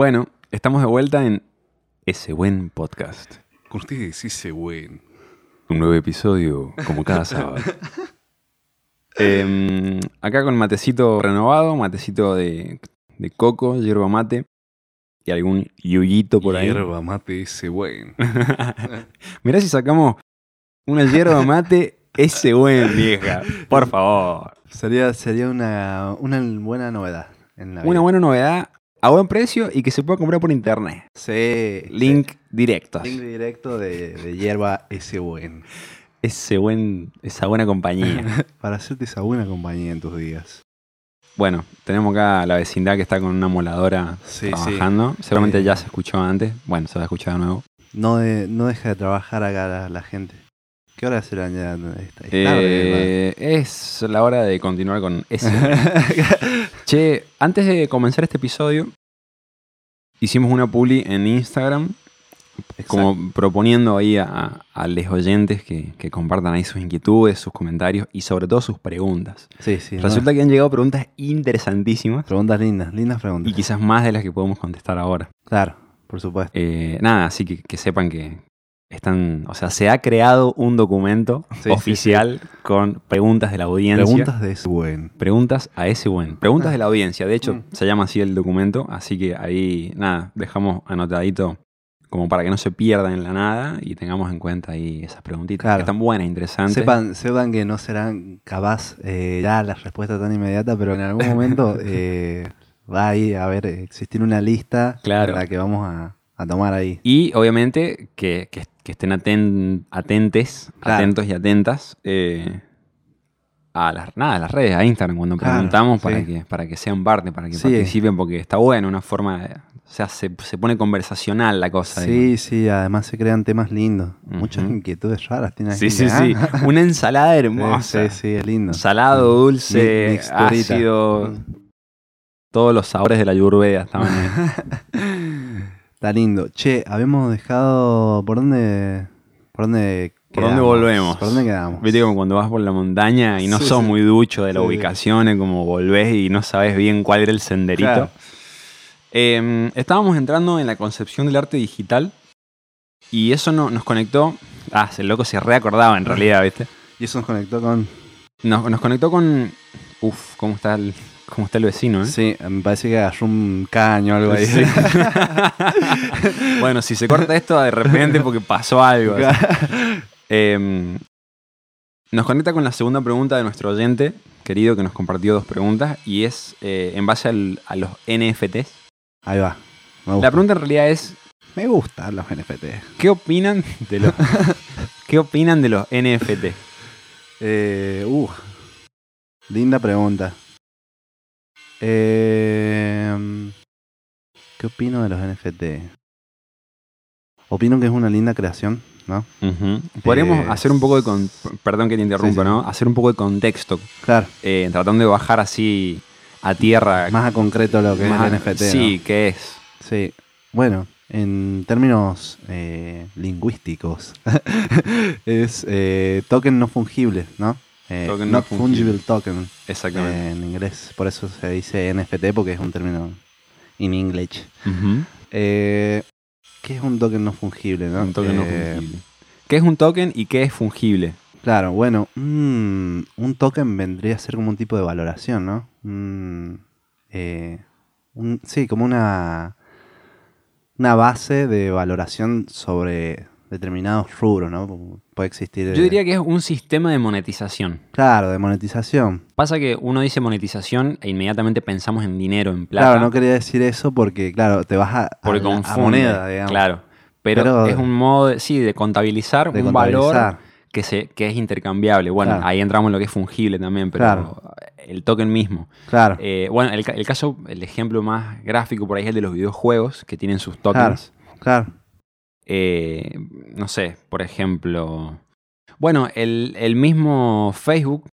Bueno, estamos de vuelta en ese buen podcast. Con ustedes ese buen. Un nuevo episodio, como cada sábado. Em, acá con matecito renovado, matecito de, de coco, hierba mate y algún yuyito por ahí. Hierba mate ese buen. Mirá si sacamos una hierba mate ese buen, vieja. Por favor. Sería, sería una, una buena novedad. En la Una vida. buena novedad a buen precio y que se pueda comprar por internet. Sí. Link directo. sí. Link directo de, de hierba ese buen. Ese buen, esa buena compañía. Para hacerte esa buena compañía en tus días. Bueno, tenemos acá a la vecindad que está con una moladora Sí, sí. trabajando. Seguramente Eh. ya se escuchó antes. Bueno, se va a escuchar de nuevo. No, de- no deja de trabajar acá la, la gente. ¿Qué hora será ya? Esta- es tarde, Eh, es la hora de continuar con ese. che, antes de comenzar este episodio, hicimos una publi en Instagram, ¿verdad? como proponiendo ahí a, a los oyentes que, que compartan ahí sus inquietudes, sus comentarios y sobre todo sus preguntas. Sí, sí. ¿no? Resulta que han llegado preguntas interesantísimas Preguntas lindas, lindas preguntas. y quizás más de las que podemos contestar ahora. Claro, por supuesto. Eh, nada, así que, que sepan que están, o sea, se ha creado un documento Sí, sí, oficial con preguntas de la audiencia. Preguntas de ese buen. Preguntas a ese buen. Preguntas de la audiencia. De hecho, Mm. se llama así el documento. Así que ahí, nada, dejamos anotadito como para que no se pierdan en la nada y tengamos en cuenta ahí esas preguntitas Claro. que están buenas, interesantes. Sepan, sepan que no serán capaz eh, ya la respuesta tan inmediata, pero en algún momento eh, va ahí a haber existir una lista Claro. la que vamos a, a tomar ahí. Y obviamente que, que- que estén aten- atentes, Claro. atentos y atentas eh, a las, nada, a las redes, a Instagram, cuando Claro, preguntamos para, que, para que sean parte, para que Sí. participen, porque está bueno, una forma, de- o sea, se, se pone conversacional la cosa. Sí, sí, además se crean temas lindos. Muchas inquietudes raras tiene Sí, sí, ¿ah? sí. Una ensalada hermosa. Sí, sí, es lindo. Salado, dulce, Mi- ácido. Mm. Todos los sabores de la ayurveda estaban ahí. Está lindo. Che, habíamos dejado. ¿Por dónde.? ¿Por dónde.? ¿Por dónde quedamos? volvemos? ¿Por dónde quedamos? Viste como cuando vas por la montaña y no Sí, sos sí. muy ducho de la Sí. ubicación, es como volvés y no sabes bien cuál era el senderito. Claro. Eh, estábamos entrando en la concepción del arte digital y eso no- nos conectó. Ah, el loco se reacordaba en realidad, ¿viste? Y eso nos conectó con. Nos, nos conectó con. Uf, ¿cómo está el, cómo está el vecino, eh? Sí, me parece que agarró un caño o algo ahí. Sí. bueno, si se corta esto de repente porque pasó algo. Eh, nos conecta con la segunda pregunta de nuestro oyente, querido, que nos compartió dos preguntas, y es eh, en base al- a los NFTs. Ahí va. Me La pregunta en realidad es, Me gustan los NFT. ¿qué opinan de los, ¿qué opinan de los NFT? Eh, uh, linda pregunta. Eh, ¿Qué opino de los NFT? Opino que es una linda creación, ¿no? Podríamos Eh, hacer un poco de... con- perdón que te interrumpa, sí. ¿no? Hacer un poco de contexto, Claro, eh, tratando de bajar así a tierra. más a concreto lo que es el NFT. ¿no? Sí, ¿qué es? Sí. Bueno, en términos eh, lingüísticos, es eh, token no fungible, ¿no? Eh, Token no not fungible. fungible token Exactamente. eh, en inglés. Por eso se dice NFT porque es un término in English. Eh, ¿Qué es un token no fungible? No? Un token no Eh, fungible. ¿Qué es un token y qué es fungible? Claro, bueno, mm, un token vendría a ser como un tipo de valoración, ¿no? Mm, un- sí, como una, una base de valoración sobre determinados rubros, ¿no? Puede existir. Yo eh, diría que es un sistema de monetización. Claro, de monetización. Pasa que uno dice monetización e inmediatamente pensamos en dinero, en plata. Claro, no quería decir eso porque, claro, te vas a, a, porque a confunde, moneda, digamos. Claro. Pero, Pero- es un modo, de- sí, de contabilizar De un valor que, se, que es intercambiable. Bueno, Claro. ahí entramos en lo que es fungible también, pero Claro. el token mismo. Claro. Eh, bueno, el, el caso, el ejemplo más gráfico por ahí es el de los videojuegos que tienen sus tokens. claro. Eh, no sé, por ejemplo. Bueno, el, el mismo Facebook,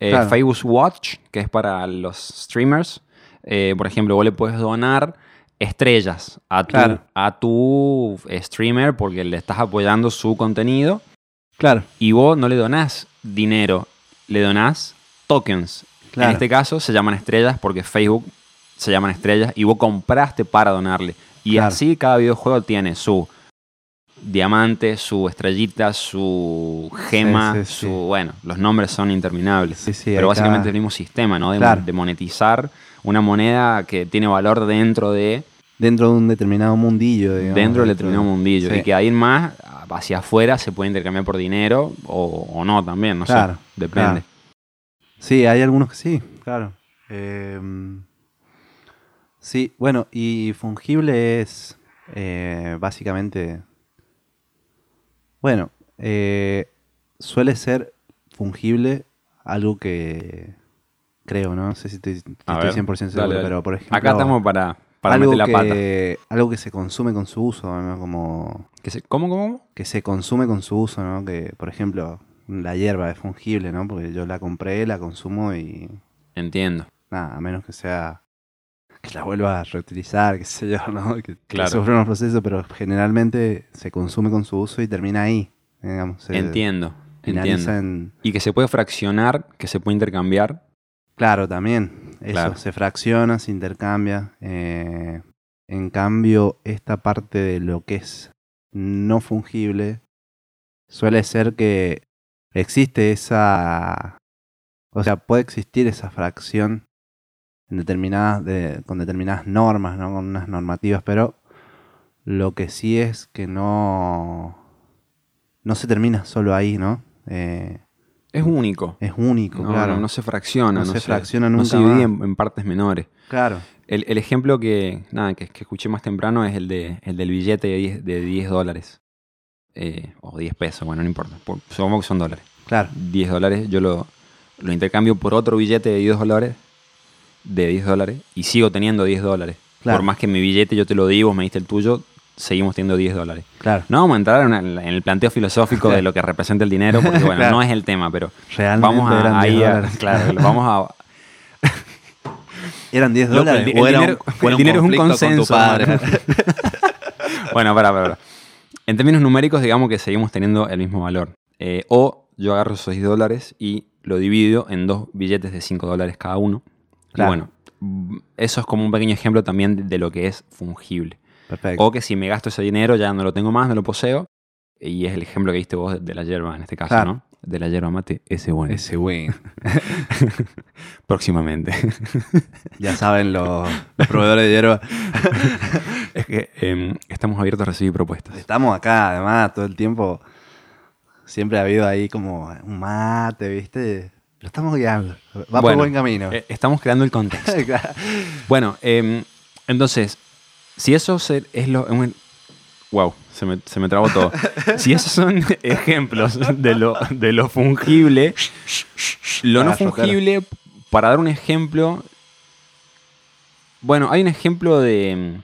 eh, Claro. Facebook Watch, que es para los streamers. eh, por ejemplo, vos le puedes donar estrellas a tu, Claro. a tu streamer porque le estás apoyando su contenido. Claro. Y vos no le donás dinero, le donás tokens. En este caso se llaman estrellas porque Facebook se llaman estrellas y vos compraste para donarle. Y así cada videojuego tiene su diamante, su estrellita, su gema, Sí, sí, sí. su... Bueno, los nombres son interminables. Sí, sí, pero básicamente el mismo sistema, ¿no? De, Claro. de monetizar una moneda que tiene valor dentro de Dentro de un determinado mundillo, digamos. dentro del determinado mundillo. Y que ahí más, hacia afuera, se puede intercambiar por dinero o, o no también, no Claro, sé. Depende. claro. Sí, hay algunos que sí, claro. Eh, sí, bueno, y fungible es eh, básicamente. Bueno, eh, suele ser fungible algo que creo, ¿no? No sé si estoy, estoy A ver, 100% seguro, dale, dale. pero por ejemplo. Acá estamos para, para algo meter la pata. que, Algo que se consume con su uso, ¿no? Como Que se- ¿Cómo, cómo? que se consume con su uso, ¿no? Que, por ejemplo, la hierba es fungible, ¿no? Porque yo la compré, la consumo y Entiendo. nada, a menos que sea que la vuelva a reutilizar, qué sé yo, ¿no? Que, que Claro. sufra unos procesos, pero generalmente se consume con su uso y termina ahí, digamos. se Entiendo. Entiendo. en... Y que se puede fraccionar, que se puede intercambiar. Claro, también. Eso, Claro. se fracciona, se intercambia. eh, en cambio, esta parte de lo que es no fungible suele ser que existe esa... O sea, puede existir esa fracción en determinadas de- con determinadas normas, ¿no? Con unas normativas, pero lo que sí es que no... No se termina solo ahí, ¿no? Eh, Es único. es único, No, claro. no, no se fracciona. No No, se fracciona No nunca se divide en, en partes menores. Claro. El, el ejemplo que, nada, que, que escuché más temprano es el, de, el del billete de 10, de 10 dólares. Eh, o 10 pesos, bueno, no importa. Por- Supongamos que son dólares. Claro. 10 dólares, yo lo, lo intercambio por otro billete de 10 dólares, de 10 dólares, y sigo teniendo 10 dólares. Claro. Por más que mi billete yo te lo di, vos me diste el tuyo, seguimos teniendo 10 dólares. Claro. No vamos a entrar en, en el planteo filosófico de lo que representa el dinero, porque bueno, Claro. no es el tema, pero Realmente vamos a, eran 10 ahí a- claro, vamos a, ¿Eran 10 Loco, dólares? el di- ¿O el era dinero- un- o era el dinero es un con consenso. Bueno, para, para. En términos numéricos, digamos que seguimos teniendo el mismo valor. Eh, o yo agarro esos 10 dólares y lo divido en dos billetes de 5 dólares cada uno. Claro. Y bueno, mm, eso es como un pequeño ejemplo también de, lo que es fungible. Perfecto. O que si me gasto ese dinero ya no lo tengo más, no lo poseo. Y es el ejemplo que diste vos de, la hierba en este caso, Claro. ¿no? De la hierba mate, ese bueno. Ese bueno. Próximamente. Ya saben los, los proveedores de hierba. es que em, estamos abiertos a recibir propuestas. Estamos acá, además, todo el tiempo. Siempre ha habido ahí como un mate, ¿viste? Lo estamos guiando. Va por buen camino. Eh, estamos creando el contexto. Claro. Bueno, em, entonces, si eso se- es lo... wow, se me, se me trabó todo. si esos son ejemplos de lo, de lo fungible, lo no fungible, para dar un ejemplo... Bueno, hay un ejemplo de... em,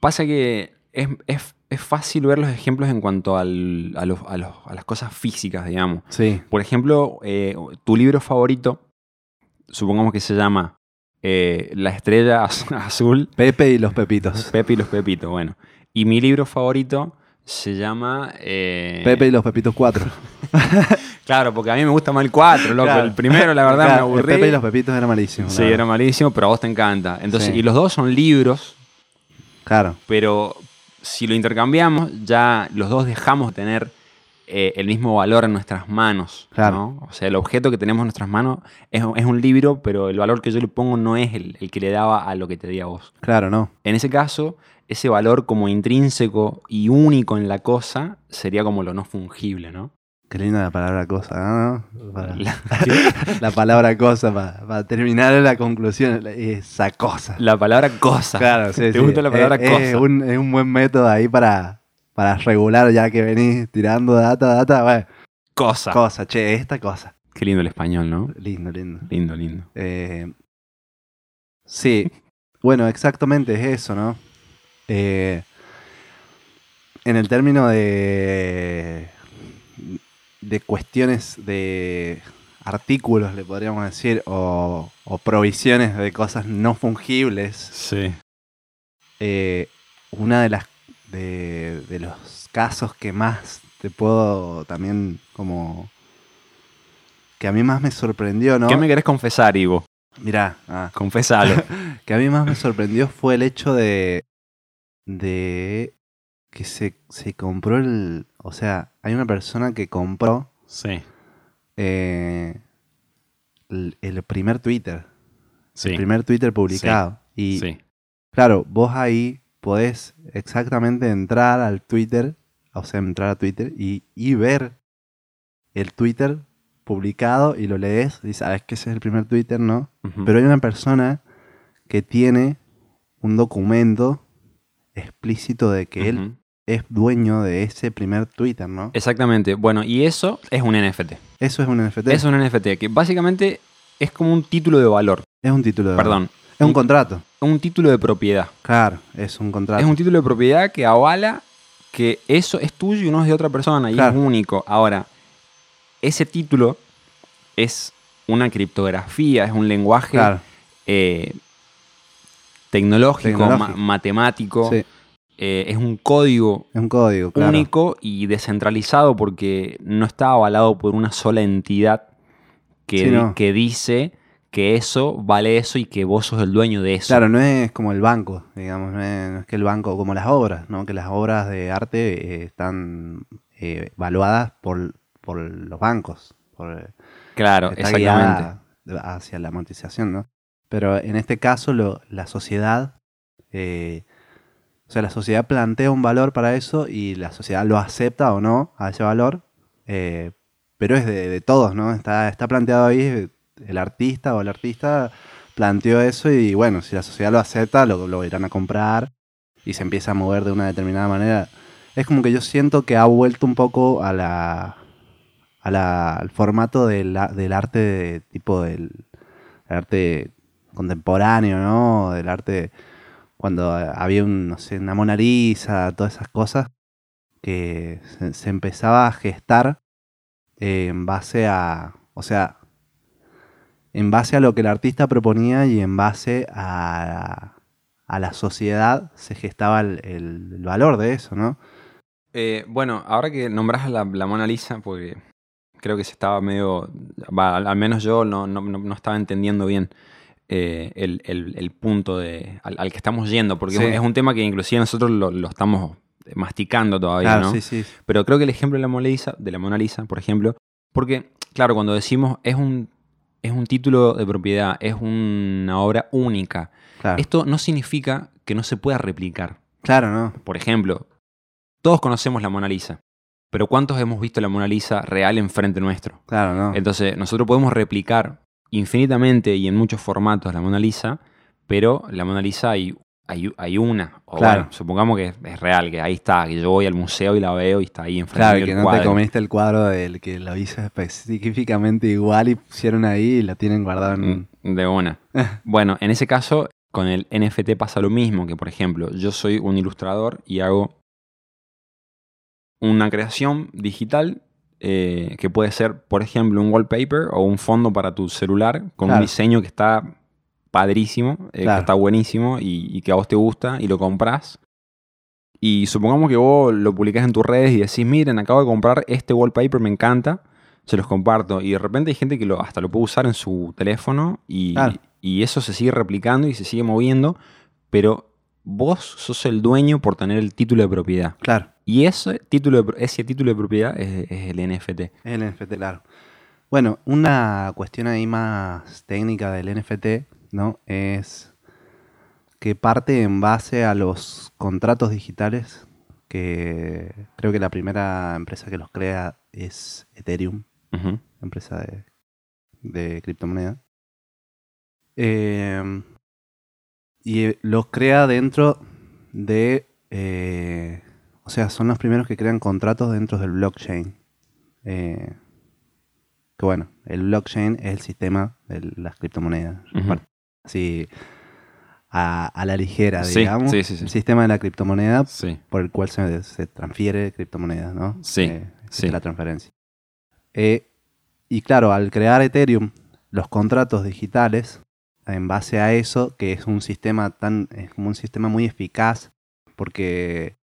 Pasa que es, es- es fácil ver los ejemplos en cuanto al- a, los- a los- a las cosas físicas, digamos. Sí, Por ejemplo, eh, tu libro favorito, supongamos que se llama eh, La estrella az- azul, Pepe y los Pepitos. Pepe y los Pepitos. Bueno, y mi libro favorito se llama... eh, Pepe y los Pepitos 4. Claro, porque a mí me gusta más el 4, loco. Claro. El primero, la verdad, me Claro, aburrí. Pepe y los Pepitos era malísimo. Sí, era malísimo, pero a vos te encanta. Entonces, Sí. y los dos son libros, Claro, pero si lo intercambiamos, ya los dos dejamos de tener eh, el mismo valor en nuestras manos. Claro. ¿no? O sea, el objeto que tenemos en nuestras manos es, es un libro, pero el valor que yo le pongo no es el, el que le daba a lo que te di a vos. claro, no. En ese caso, ese valor como intrínseco y único en la cosa sería como lo no fungible, ¿no? Qué linda la palabra cosa, ¿no? Para- La, la palabra cosa, para, terminar la conclusión, esa cosa. la palabra cosa. Claro, sí, ¿Te sí. gusta la palabra es, cosa? Es un, es un buen método ahí para, para regular, ya que venís tirando data, data, bueno, cosa. cosa, che, esta cosa. Qué lindo el español, ¿no? Lindo, lindo. Lindo, lindo. Eh, sí, bueno, exactamente es eso, ¿no? Eh, en el término de, de cuestiones de artículos, le podríamos decir, o, o provisiones de cosas no fungibles, Sí. eh, una de las de, de los casos que más te puedo también como que a mí más me sorprendió, ¿no? ¿Qué me querés confesar, Ivo? Mirá, ah, Confesalo. que a mí más me sorprendió fue el hecho de. de. que se, se compró el. O sea, hay una persona que compró sí, eh, el, el primer Twitter. sí. El primer Twitter publicado. Y sí. claro, vos ahí podés exactamente entrar al Twitter, o sea, entrar a Twitter y, y ver el Twitter publicado y lo lees y sabes que ese es el primer Twitter, ¿no? Pero hay una persona que tiene un documento explícito de que él. Es dueño de ese primer Twitter, ¿no? Exactamente. Bueno, y eso es un NFT. Eso es un NFT. Es un NFT que básicamente es como un título de valor. Es un título de Perdón. Es un un- contrato. Un título de propiedad. Claro, es un contrato. Es un título de propiedad que avala que eso es tuyo y no es de otra persona y Claro. es único. Ahora, ese título es una criptografía, es un lenguaje Claro, eh, tecnológico, Tecnológico. ma- matemático, sí, eh, es un código es un código, claro. único y descentralizado porque no está avalado por una sola entidad que, Sí, di- no. que dice que eso vale eso y que vos sos el dueño de eso. Claro, no es como el banco, digamos, no es, no es que el banco, como las obras, ¿no? Que las obras de arte eh, están eh, evaluadas por, por los bancos, por, Claro, exactamente. hacia la amortización, ¿no? Pero en este caso lo- la sociedad, eh, o sea, la sociedad plantea un valor para eso y la sociedad lo acepta o no a ese valor, eh, pero es de, todos, ¿no? Está, está planteado ahí, el artista o el artista planteó eso y bueno, si la sociedad lo acepta, lo, lo irán a comprar y se empieza a mover de una determinada manera. Es como que yo siento que ha vuelto un poco a la, a la- al formato del, del arte de- tipo del arte contemporáneo, ¿no? Del arte cuando había un, no sé, una Mona Lisa, todas esas cosas que se, empezaba a gestar eh, en base a, o sea, en base a lo que el artista proponía y en base a, a la sociedad se gestaba el, el- valor de eso, ¿no? Eh, bueno, ahora que nombras la, la Mona Lisa, porque creo que se estaba medio. al, menos yo no- no- no estaba entendiendo bien eh, el, el- el punto de, al, al que estamos yendo, porque Sí. es un tema que inclusive nosotros lo, lo estamos masticando todavía, Claro, ¿no? sí, sí. Pero creo que el ejemplo de la Mona Lisa, de la Mona Lisa, por ejemplo, porque, claro, cuando decimos es un, es un título de propiedad, es una obra única, Claro, esto no significa que no se pueda replicar. claro, ¿no? Por ejemplo, todos conocemos la Mona Lisa, pero ¿cuántos hemos visto la Mona Lisa real enfrente nuestro? Claro, ¿no? Entonces, nosotros podemos replicar infinitamente y en muchos formatos la Mona Lisa, pero la Mona Lisa hay, hay, hay una. O Claro. bueno, supongamos que es, es real, que ahí está, que yo voy al museo y la veo y está ahí enfrente Claro, mío que no te cuadro. comiste el cuadro del que lo hizo específicamente igual y pusieron ahí y lo tienen guardado en... Mm, De una. Bueno, en ese caso, con el NFT pasa lo mismo, que por ejemplo, yo soy un ilustrador y hago una creación digital eh, que puede ser, por ejemplo, un wallpaper o un fondo para tu celular con Claro. un diseño que está padrísimo, eh, que está buenísimo y, y que a vos te gusta y lo compras. Y supongamos que vos lo publicás en tus redes y decís, miren, acabo de comprar este wallpaper, me encanta, se los comparto. Y de repente hay gente que lo, hasta lo puede usar en su teléfono y, Claro. y eso se sigue replicando y se sigue moviendo, pero vos sos el dueño por tener el título de propiedad. Claro, Y ese título de, ese título de propiedad es, es el NFT. el NFT, claro. Bueno, una cuestión ahí más técnica del NFT, ¿no? Es que parte en base a los contratos digitales, que creo que la primera empresa que los crea es Ethereum, empresa de, de criptomoneda. Eh, y eh, los crea dentro de... eh, o sea, son los primeros que crean contratos dentro del blockchain. Eh, que bueno, el blockchain es el sistema de las criptomonedas. Par- Así a, a la ligera, Sí, digamos. sí, sí, sí. El sistema de la criptomoneda por el cual se, se transfiere criptomonedas, ¿no? Sí, Eh, sí. la transferencia. Eh, y claro, al crear Ethereum, los contratos digitales, en base a eso, que es un sistema tan, es como un sistema muy eficaz, porque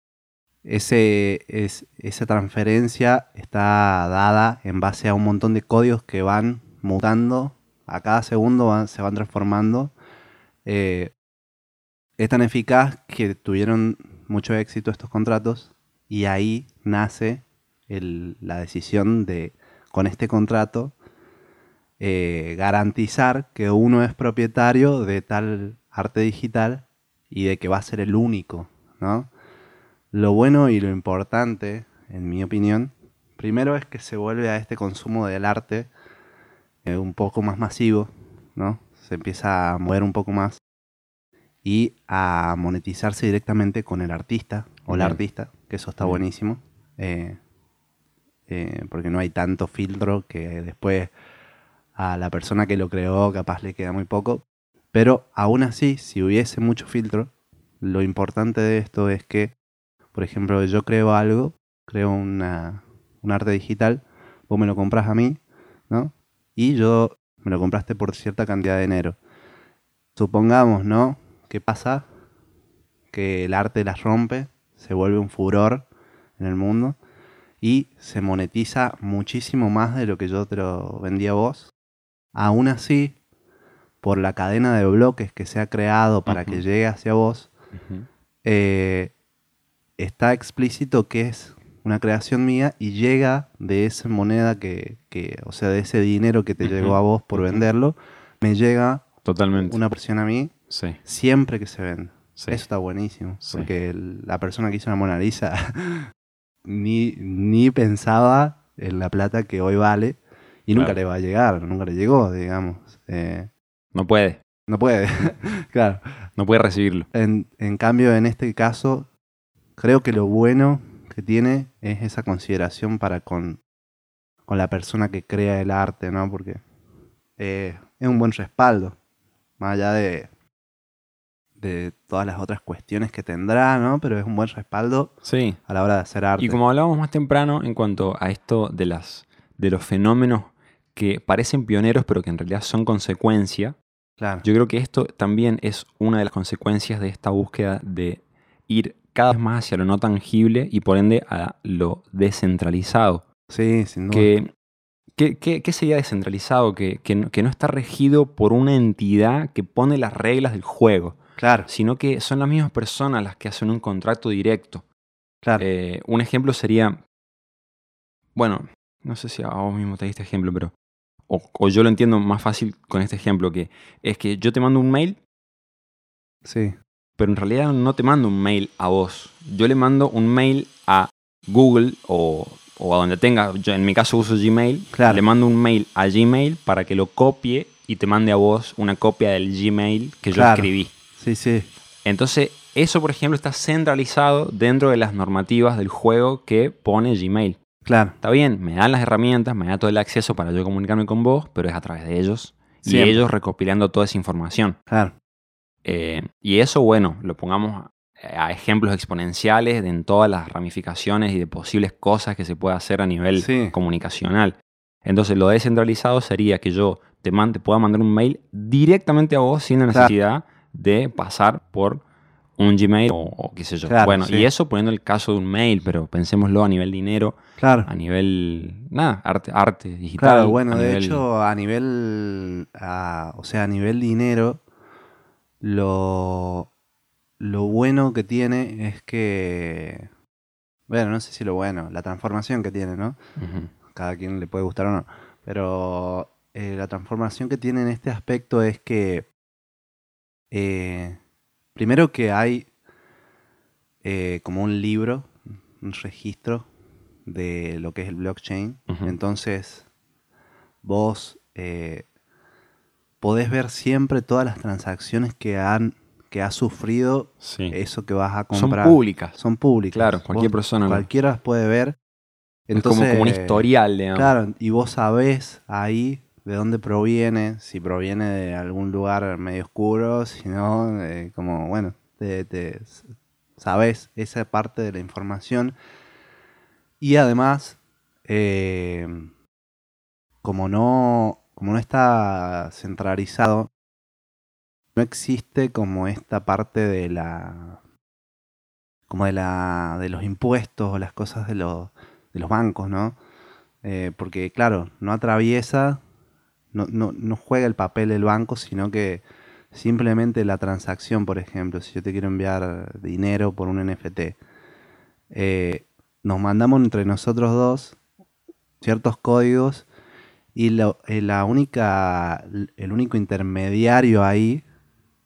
ese, es, esa transferencia está dada en base a un montón de códigos que van mutando a cada segundo se van transformando. Eh, es tan eficaz que tuvieron mucho éxito estos contratos y ahí nace la decisión de, con este contrato, eh, garantizar que uno es propietario de tal arte digital y de que va a ser el único, ¿no? Lo bueno y lo importante, en mi opinión, primero es que se vuelve a este consumo del arte eh, un poco más masivo, ¿no? Se empieza a mover un poco más y a monetizarse directamente con el artista o la artista, que eso está buenísimo, eh, eh, porque no hay tanto filtro que después a la persona que lo creó capaz le queda muy poco, pero aún así, si hubiese mucho filtro, lo importante de esto es que, por ejemplo, yo creo algo, creo una, un arte digital, vos me lo compras a mí, ¿no? Y yo me lo compraste por cierta cantidad de dinero. Supongamos, ¿no? ¿Qué pasa? Que el arte las rompe, se vuelve un furor en el mundo y se monetiza muchísimo más de lo que yo te lo vendí a vos. Aún así, por la cadena de bloques que se ha creado para que llegue hacia vos, eh, está explícito que es una creación mía y llega de esa moneda que, que- o sea, de ese dinero que te llegó a vos por venderlo, me llega Totalmente. una porción a mí Sí, siempre que se vende. sí. Eso está buenísimo. Sí. Porque la persona que hizo la Mona Lisa ni, ni pensaba en la plata que hoy vale y nunca le va a llegar, nunca le llegó, digamos. Eh, No puede. no puede, claro. No puede recibirlo. En, en cambio, en este caso, creo que lo bueno que tiene es esa consideración para con, con la persona que crea el arte, ¿no? Porque eh, es un buen respaldo, más allá de, de todas las otras cuestiones que tendrá, ¿no? Pero es un buen respaldo Sí. a la hora de hacer arte. Y como hablábamos más temprano en cuanto a esto de las de los fenómenos que parecen pioneros pero que en realidad son consecuencia, Claro, yo creo que esto también es una de las consecuencias de esta búsqueda de ir cada vez más hacia lo no tangible y por ende a lo descentralizado. sí, sin duda. Que, ¿qué, qué, qué sería descentralizado? Que, que no- que no está regido por una entidad que pone las reglas del juego, Claro, sino que son las mismas personas las que hacen un contrato directo. claro. Eh, un ejemplo sería, bueno, no sé si a vos mismo te diste ejemplo, pero, o, o yo lo entiendo más fácil con este ejemplo, que es que yo te mando un mail, sí, pero en realidad no te mando un mail a vos. Yo le mando un mail a Google o, o a donde tenga, yo en mi caso uso Gmail, Claro. le mando un mail a Gmail para que lo copie y te mande a vos una copia del Gmail que yo Claro. escribí. sí, sí. Entonces, eso, por ejemplo, está centralizado dentro de las normativas del juego que pone Gmail. Claro, Está bien, me dan las herramientas, me da todo el acceso para yo comunicarme con vos, pero es a través de ellos. Y ellos recopilando toda esa información. claro. Eh, y eso, bueno, lo pongamos a, ejemplos exponenciales de en todas las ramificaciones y de posibles cosas que se puede hacer a nivel Sí. comunicacional. Entonces, lo descentralizado sería que yo te, man- te pueda mandar un mail directamente a vos sin la Claro. necesidad de pasar por un Gmail o, o qué sé yo. Claro, bueno, sí. y eso poniendo el caso de un mail, pero pensémoslo a nivel dinero, Claro. a nivel, nada, arte, arte digital. Claro, bueno, de nivel- hecho, a nivel, a- o sea, a nivel dinero, lo, lo bueno que tiene es que, bueno, no sé si lo bueno, la transformación que tiene, ¿no? Cada quien le puede gustar o no, pero eh, la transformación que tiene en este aspecto es que, eh, primero que hay eh, como un libro, un registro de lo que es el blockchain. Entonces, vos eh, podés ver siempre todas las transacciones que han que ha sufrido Sí. eso que vas a Son comprar. públicas. Son públicas. Claro, cualquier Vos- persona Cualquiera las puede ver. es como, como un historial, digamos. Claro, y vos sabés ahí de dónde proviene, si proviene de algún lugar medio oscuro, si no, eh, como, bueno, te, sabés esa parte de la información. Y además, eh, como, no, como no está centralizado, no existe como esta parte de la como de la de los impuestos o las cosas de los de los bancos, ¿no? Eh, porque claro, no atraviesa no, no, no juega el papel el banco, sino que simplemente la transacción, por ejemplo, si yo te quiero enviar dinero por un NFT, eh, nos mandamos entre nosotros dos ciertos códigos y eh, la única, el único intermediario ahí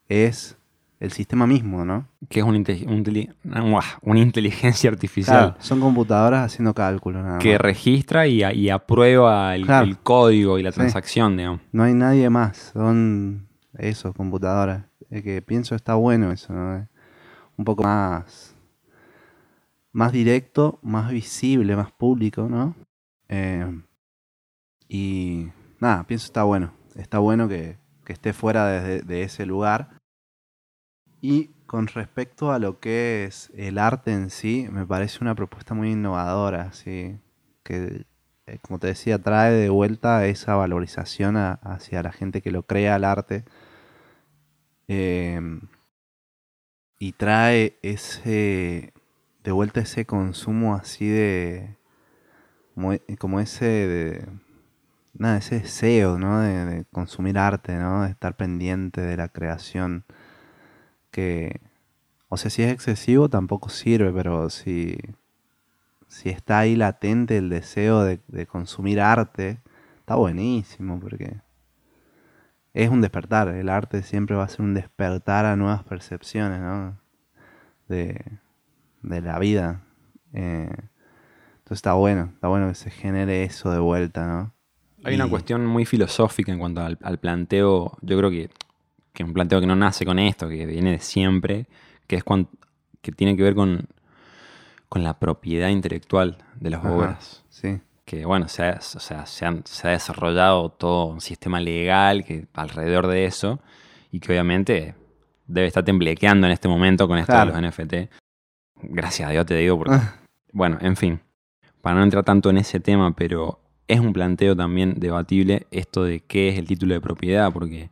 es el sistema mismo, ¿no? Que es un una- inteligencia artificial Claro, son computadoras haciendo cálculos nada que más. registra y, aprueba el, Claro. el código y la Sí. transacción, digamos. No hay nadie más, son eso, computadoras. Es que pienso está bueno eso, ¿no? Un poco más, más directo, más visible, más público, ¿no? Eh, y nada, pienso está bueno. Está bueno que, que esté fuera de, de ese lugar. Y con respecto a lo que es el arte en sí, me parece una propuesta muy innovadora, ¿sí? que eh, como te decía, trae de vuelta esa valorización hacia la gente que lo crea el arte. Em, y trae ese de vuelta ese consumo así de como, e- como ese de nada ese deseo ¿no? de, de consumir arte ¿no? de estar pendiente de la creación que o sea si es excesivo tampoco sirve pero si si está ahí latente el deseo de, de consumir arte, está buenísimo porque es un despertar. El arte siempre va a ser un despertar a nuevas percepciones, ¿no? De, de la vida. Eh, entonces está bueno, está bueno que se genere eso de vuelta, ¿no? Hay una cuestión muy filosófica en cuanto al, al planteo, yo creo que, que es un planteo que no nace con esto, que viene de siempre, que es cuan- que tiene que ver con, con la propiedad intelectual de las Ajá, obras. Sí, Que bueno, se ha, o sea, se, han- se ha desarrollado todo un sistema legal que, alrededor de eso y que obviamente debe estar temblequeando en este momento con esto Claro. de los NFT. Gracias a Dios te digo porque bueno, en fin, para no entrar tanto en ese tema, pero es un planteo también debatible esto de qué es el título de propiedad, porque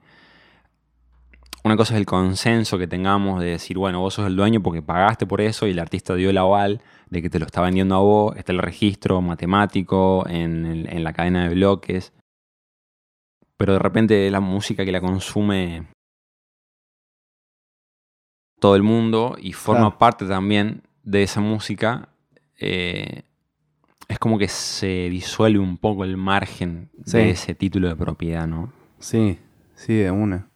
una cosa es el consenso que tengamos de decir, bueno, vos sos el dueño porque pagaste por eso y el artista dio el aval de que te lo está vendiendo a vos, está el registro matemático en, el- en la cadena de bloques, pero de repente la música que la consume todo el mundo y forma Claro. parte también de esa música, eh, es como que se disuelve un poco el margen Sí. de ese título de propiedad, ¿no? sí, sí, de una.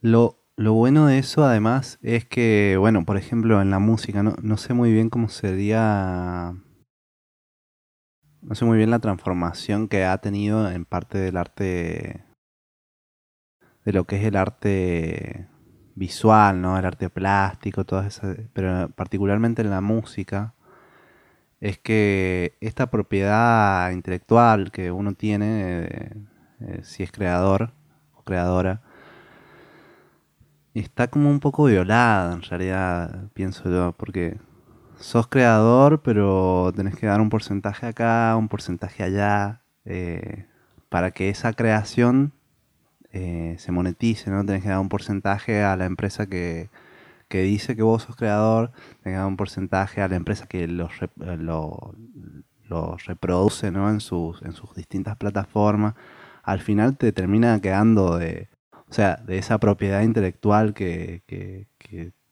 Lo, lo bueno de eso además es que, bueno, por ejemplo, en la música, no, no sé muy bien cómo sería... No sé muy bien la transformación que ha tenido en parte del arte... De lo que es el arte visual, ¿no? El arte plástico, todas esas... Pero particularmente en la música, es que esta propiedad intelectual que uno tiene, eh, eh, si es creador o creadora, está como un poco violada en realidad, pienso yo, porque sos creador, pero tenés que dar un porcentaje acá, un porcentaje allá, eh, para que esa creación eh, se monetice, ¿no? Tenés que dar un porcentaje a la empresa que, que dice que vos sos creador, tenés que dar un porcentaje a la empresa que lo, rep- lo, lo reproduce, ¿no? En sus, en sus distintas plataformas. Al final te termina quedando de, o sea, de esa propiedad intelectual que, que,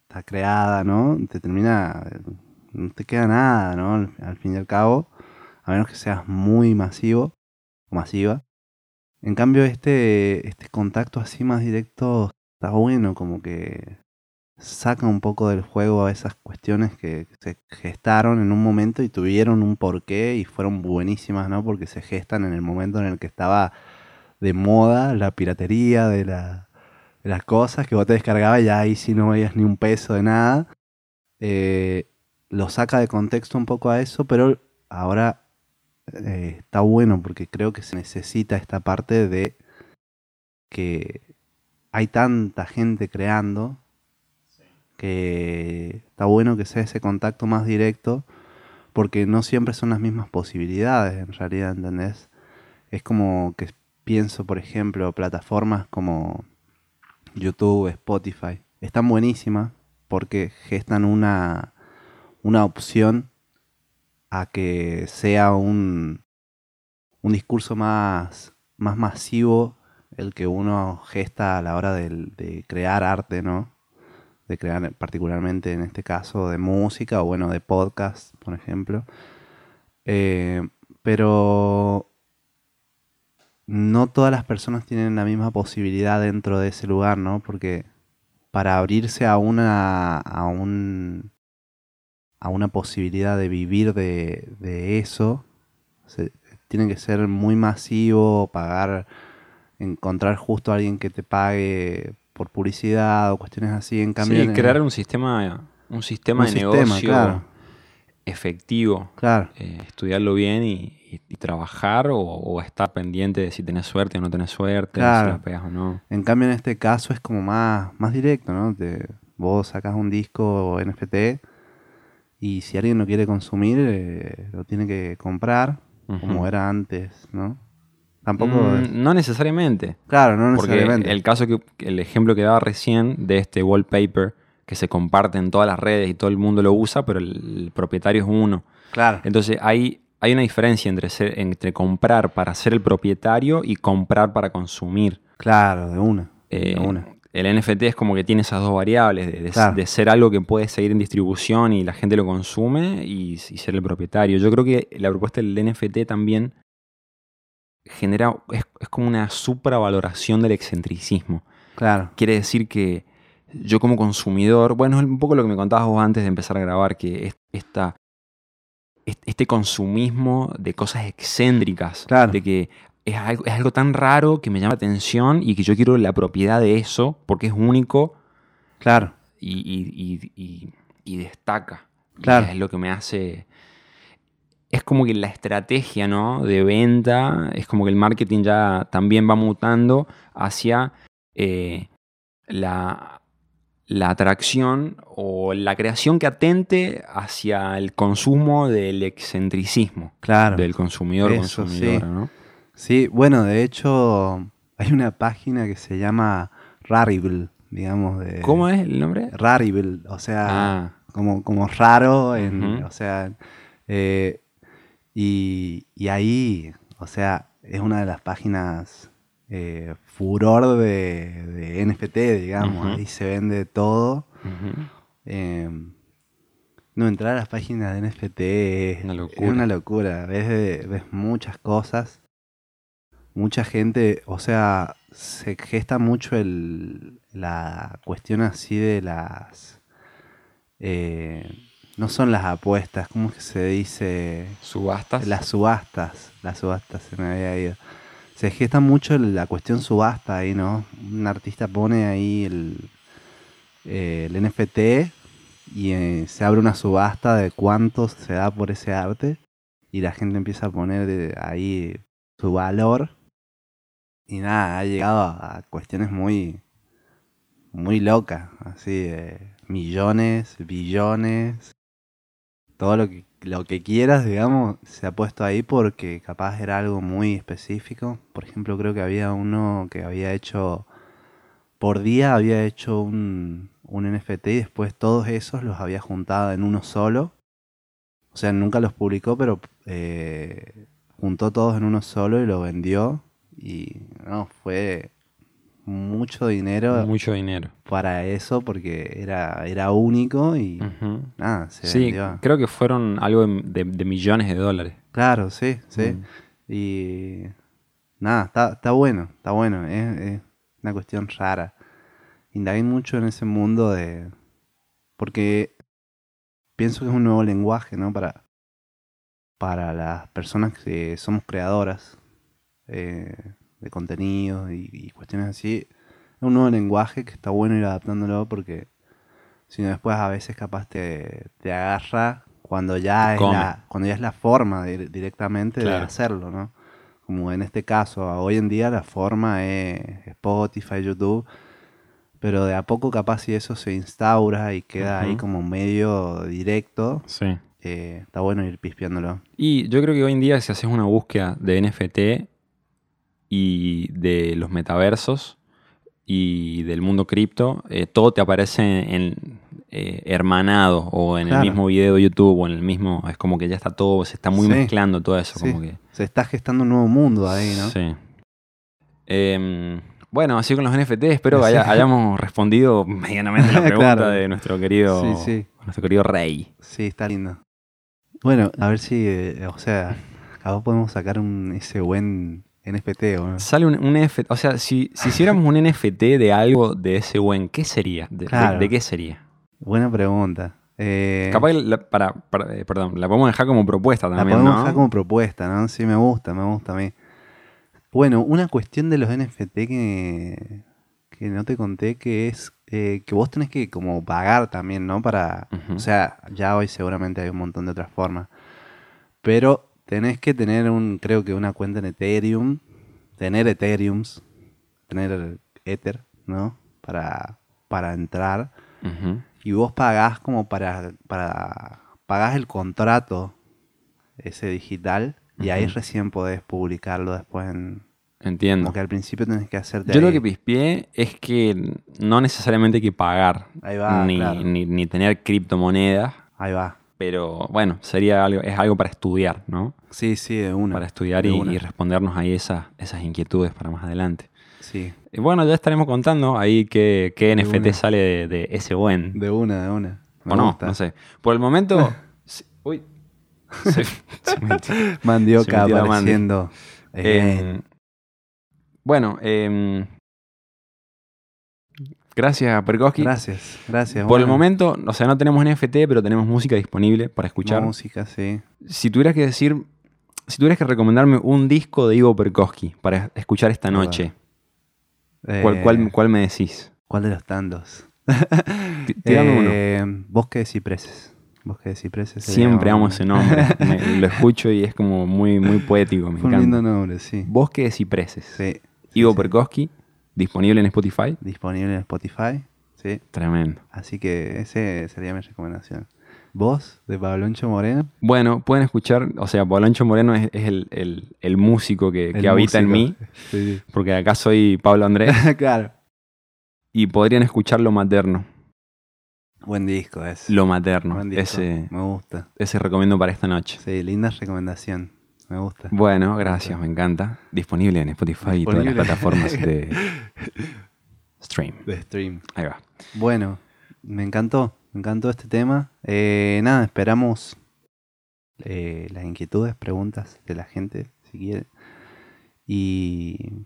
está creada, ¿no? Te termina, no te queda nada, ¿no? Al, al fin y al cabo, a menos que seas muy masivo o masiva. En cambio, este, este contacto así más directo está bueno, como que saca un poco del juego a esas cuestiones que se gestaron en un momento y tuvieron un porqué y fueron buenísimas, ¿no? Porque se gestan en el momento en el que estaba de moda la piratería de, la- de las cosas que vos te descargabas y ahí sí no veías ni un peso de nada. Eh, lo saca de contexto un poco a eso, pero ahora eh, está bueno porque creo que se necesita esta parte de que hay tanta gente creando que está bueno que sea ese contacto más directo porque no siempre son las mismas posibilidades en realidad, ¿entendés? Es como que pienso, por ejemplo, plataformas como YouTube, Spotify, están buenísimas porque gestan una, una opción a que sea un, un discurso más más masivo el que uno gesta a la hora del- de, crear arte, ¿no? De crear particularmente en este caso de música o bueno, de podcast, por ejemplo. Eh, pero no todas las personas tienen la misma posibilidad dentro de ese lugar, ¿no? Porque para abrirse a una, a un, a una posibilidad de vivir de, de eso, se- tiene que ser muy masivo, pagar, encontrar justo a alguien que te pague por publicidad o cuestiones así. En cambio, Sí, en- crear un sistema, un sistema un de sistema, negocio claro. efectivo. Claro, eh, estudiarlo bien y, y- y trabajar o, o estar pendiente de si tenés suerte o no tenés suerte, Claro. si la pegas o no. En cambio, en este caso es como más, más directo, ¿no? Te- vos sacás un disco NFT y si alguien lo quiere consumir, eh, lo tiene que comprar, como era antes, ¿no? Tampoco. Mm, es- no necesariamente. claro, no Porque necesariamente. el caso que, el ejemplo que daba recién de este wallpaper que se comparte en todas las redes y todo el mundo lo usa, pero el, el propietario es uno. Claro, Entonces hay, hay una diferencia entre, ser, entre comprar para ser el propietario y comprar para consumir. claro, de una. Eh, de una. el NFT es como que tiene esas dos variables, de, de- Claro. de ser algo que puede seguir en distribución y la gente lo consume y, y ser el propietario. Yo creo que la propuesta del NFT también genera, es, es como una supravaloración del excentricismo. Claro, Quiere decir que yo como consumidor, bueno, es un poco lo que me contabas vos antes de empezar a grabar, que es- esta, est- este consumismo de cosas excéntricas, Claro. de que es algo, es algo tan raro que me llama la atención y que yo quiero la propiedad de eso porque es único claro, y, y- y- destaca. Claro. es lo que me hace... Es como que la estrategia ¿no? de venta, es como que el marketing ya también va mutando hacia eh, la, la atracción o la creación que atente hacia el consumo del excentricismo claro. del consumidor Eso, consumidora, sí. ¿no? Sí, bueno, de hecho, hay una página que se llama Rarible, digamos. De, ¿Cómo es el nombre? Rarible, o sea, Ah, como, como raro, en, o sea, eh, y, y ahí, o sea, es una de las páginas eh, furor de, de NFT, digamos, ahí se vende todo. Eh, no, entrar a las páginas de NFT es Una es locura. una locura. Ves, de- ves muchas cosas. Mucha gente, o sea, se gesta mucho el, la cuestión así de las... eh, no son las apuestas, ¿cómo es que se dice? subastas. Las subastas. Las subastas se me había ido. Se gesta mucho la cuestión subasta ahí, ¿no? Un artista pone ahí el, eh, el NFT y eh, se abre una subasta de cuánto se da por ese arte y la gente empieza a poner de ahí su valor y nada, ha llegado a cuestiones muy muy locas, así de millones, billones, todo lo que lo que quieras, digamos, se ha puesto ahí porque capaz era algo muy específico. Por ejemplo, creo que había uno que había hecho por día había hecho un, un NFT y después todos esos los había juntado en uno solo. O sea, nunca los publicó, pero eh, juntó todos en uno solo y lo vendió. Y no, fue mucho dinero Mucho dinero. para eso porque era, era único y nada, se Sí, vendió. creo que fueron algo de, de- de millones de dólares. Claro, sí, sí. Mm. Y nada, está, está bueno, está bueno. Es, es una cuestión rara. Indagué mucho en ese mundo de... Porque pienso que es un nuevo lenguaje, ¿no? Para, para las personas que somos creadoras eh, de contenido y, y cuestiones así. Es un nuevo lenguaje que está bueno ir adaptándolo porque si no después a veces capaz te, te agarra cuando ya, es la, cuando ya es la forma de- directamente de hacerlo, ¿no? Como en este caso, hoy en día la forma es Spotify, YouTube, pero de a poco capaz si eso se instaura y queda ahí como medio directo, Sí. eh, está bueno ir pispeándolo. Y yo creo que hoy en día si haces una búsqueda de NFT y de los metaversos y del mundo cripto, eh, todo te aparece en, eh, hermanado o en Claro. el mismo video de YouTube o en el mismo... Es como que ya está todo, se está muy Sí. mezclando todo eso. Sí. Como que, Se está gestando un nuevo mundo ahí, ¿no? Sí. Em, bueno, así con los NFT, espero que haya- hayamos respondido medianamente la pregunta Claro. de nuestro querido, Sí, sí. nuestro querido rey. Sí, está lindo. Bueno, a ver si, eh, o sea, acá podemos sacar un, ese buen NFT, ¿o no? Sale un, un NFT, o sea, si, si hiciéramos un NFT de algo de ese buen, ¿qué sería? ¿De, Claro. de qué sería? Buena pregunta. Eh, Capaz la, para, para- eh, perdón, la podemos dejar como propuesta la también, podemos ¿no? dejar como propuesta, ¿no? Sí, me gusta, me gusta a mí. Bueno, una cuestión de los NFT que, que no te conté, que es eh, que vos tenés que como pagar también, ¿no? Para, o sea, ya hoy seguramente hay un montón de otras formas, pero tenés que tener un, creo que una cuenta en Ethereum, tener Ethereums, tener Ether, ¿no? Para, para entrar y vos pagás como para, para pagás el contrato ese digital y ahí recién podés publicarlo después en Entiendo. como que al principio tenés que hacerte Yo lo que pispié es que no necesariamente hay que pagar Ahí va, ni, claro. ni, ni tener criptomonedas, ahí va pero bueno, sería algo, es algo para estudiar, ¿no? sí sí de una Para estudiar y, una. y respondernos ahí esas, esas inquietudes para más adelante. sí Y bueno, ya estaremos contando ahí qué, qué NFT una. sale de, de ese buen. de una de una Me o no, gusta. no sé. Por el momento. sí, uy. Se- se metió. Se mandioca apareciendo Eh, bueno, eh, gracias, Perkoski. gracias gracias Por el momento, o sea, no tenemos NFT, pero tenemos música disponible para escuchar. música sí Si tuvieras que decir, si tuvieras que recomendarme un disco de Ivo Perkoski para escuchar esta noche, ¿cuál, Eh, cuál, cuál me decís? ¿cuál de los tantos T- Tírame uno. Eh, bosque de cipreses bosque de cipreses Siempre amo ese nombre. Me- lo escucho y es como muy, muy poético. Me un lindo encanta. nombre, sí. Bosque de Cipreses. Sí. Ivo sí. Perkoski, disponible en Spotify. Disponible en Spotify. Sí. Tremendo. Así que ese sería mi recomendación. Voz de Pabloncho Moreno. Bueno, pueden escuchar, o sea, Polancho Moreno es, es el, el- el músico que, habita en mí. Sí. porque acá soy Pablo Andrés, claro. y podrían escuchar Lo Materno. Buen disco es. Lo Materno. Buen disco. Ese, Me gusta. ese recomiendo para esta noche. Sí, linda recomendación. Me gusta. Bueno, gracias, me encanta. Disponible en Spotify y todas las plataformas de stream. De stream. Ahí va. Bueno, me encantó. Me encantó este tema. Eh, nada, esperamos eh, las inquietudes, preguntas de la gente, si quiere. Y,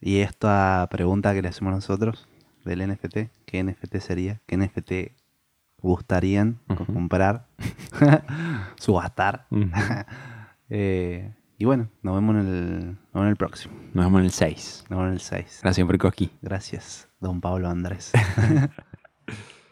y esta pregunta que le hacemos nosotros del NFT, ¿qué NFT sería? ¿Qué NFT gustarían comprar? Subastar. Ujú. Eh, y bueno, nos vemos en el, nos vemos en el próximo. Nos vemos en el 6. Nos vemos en el 6. Gracias, Perkoski. Gracias, don Pablo Andrés.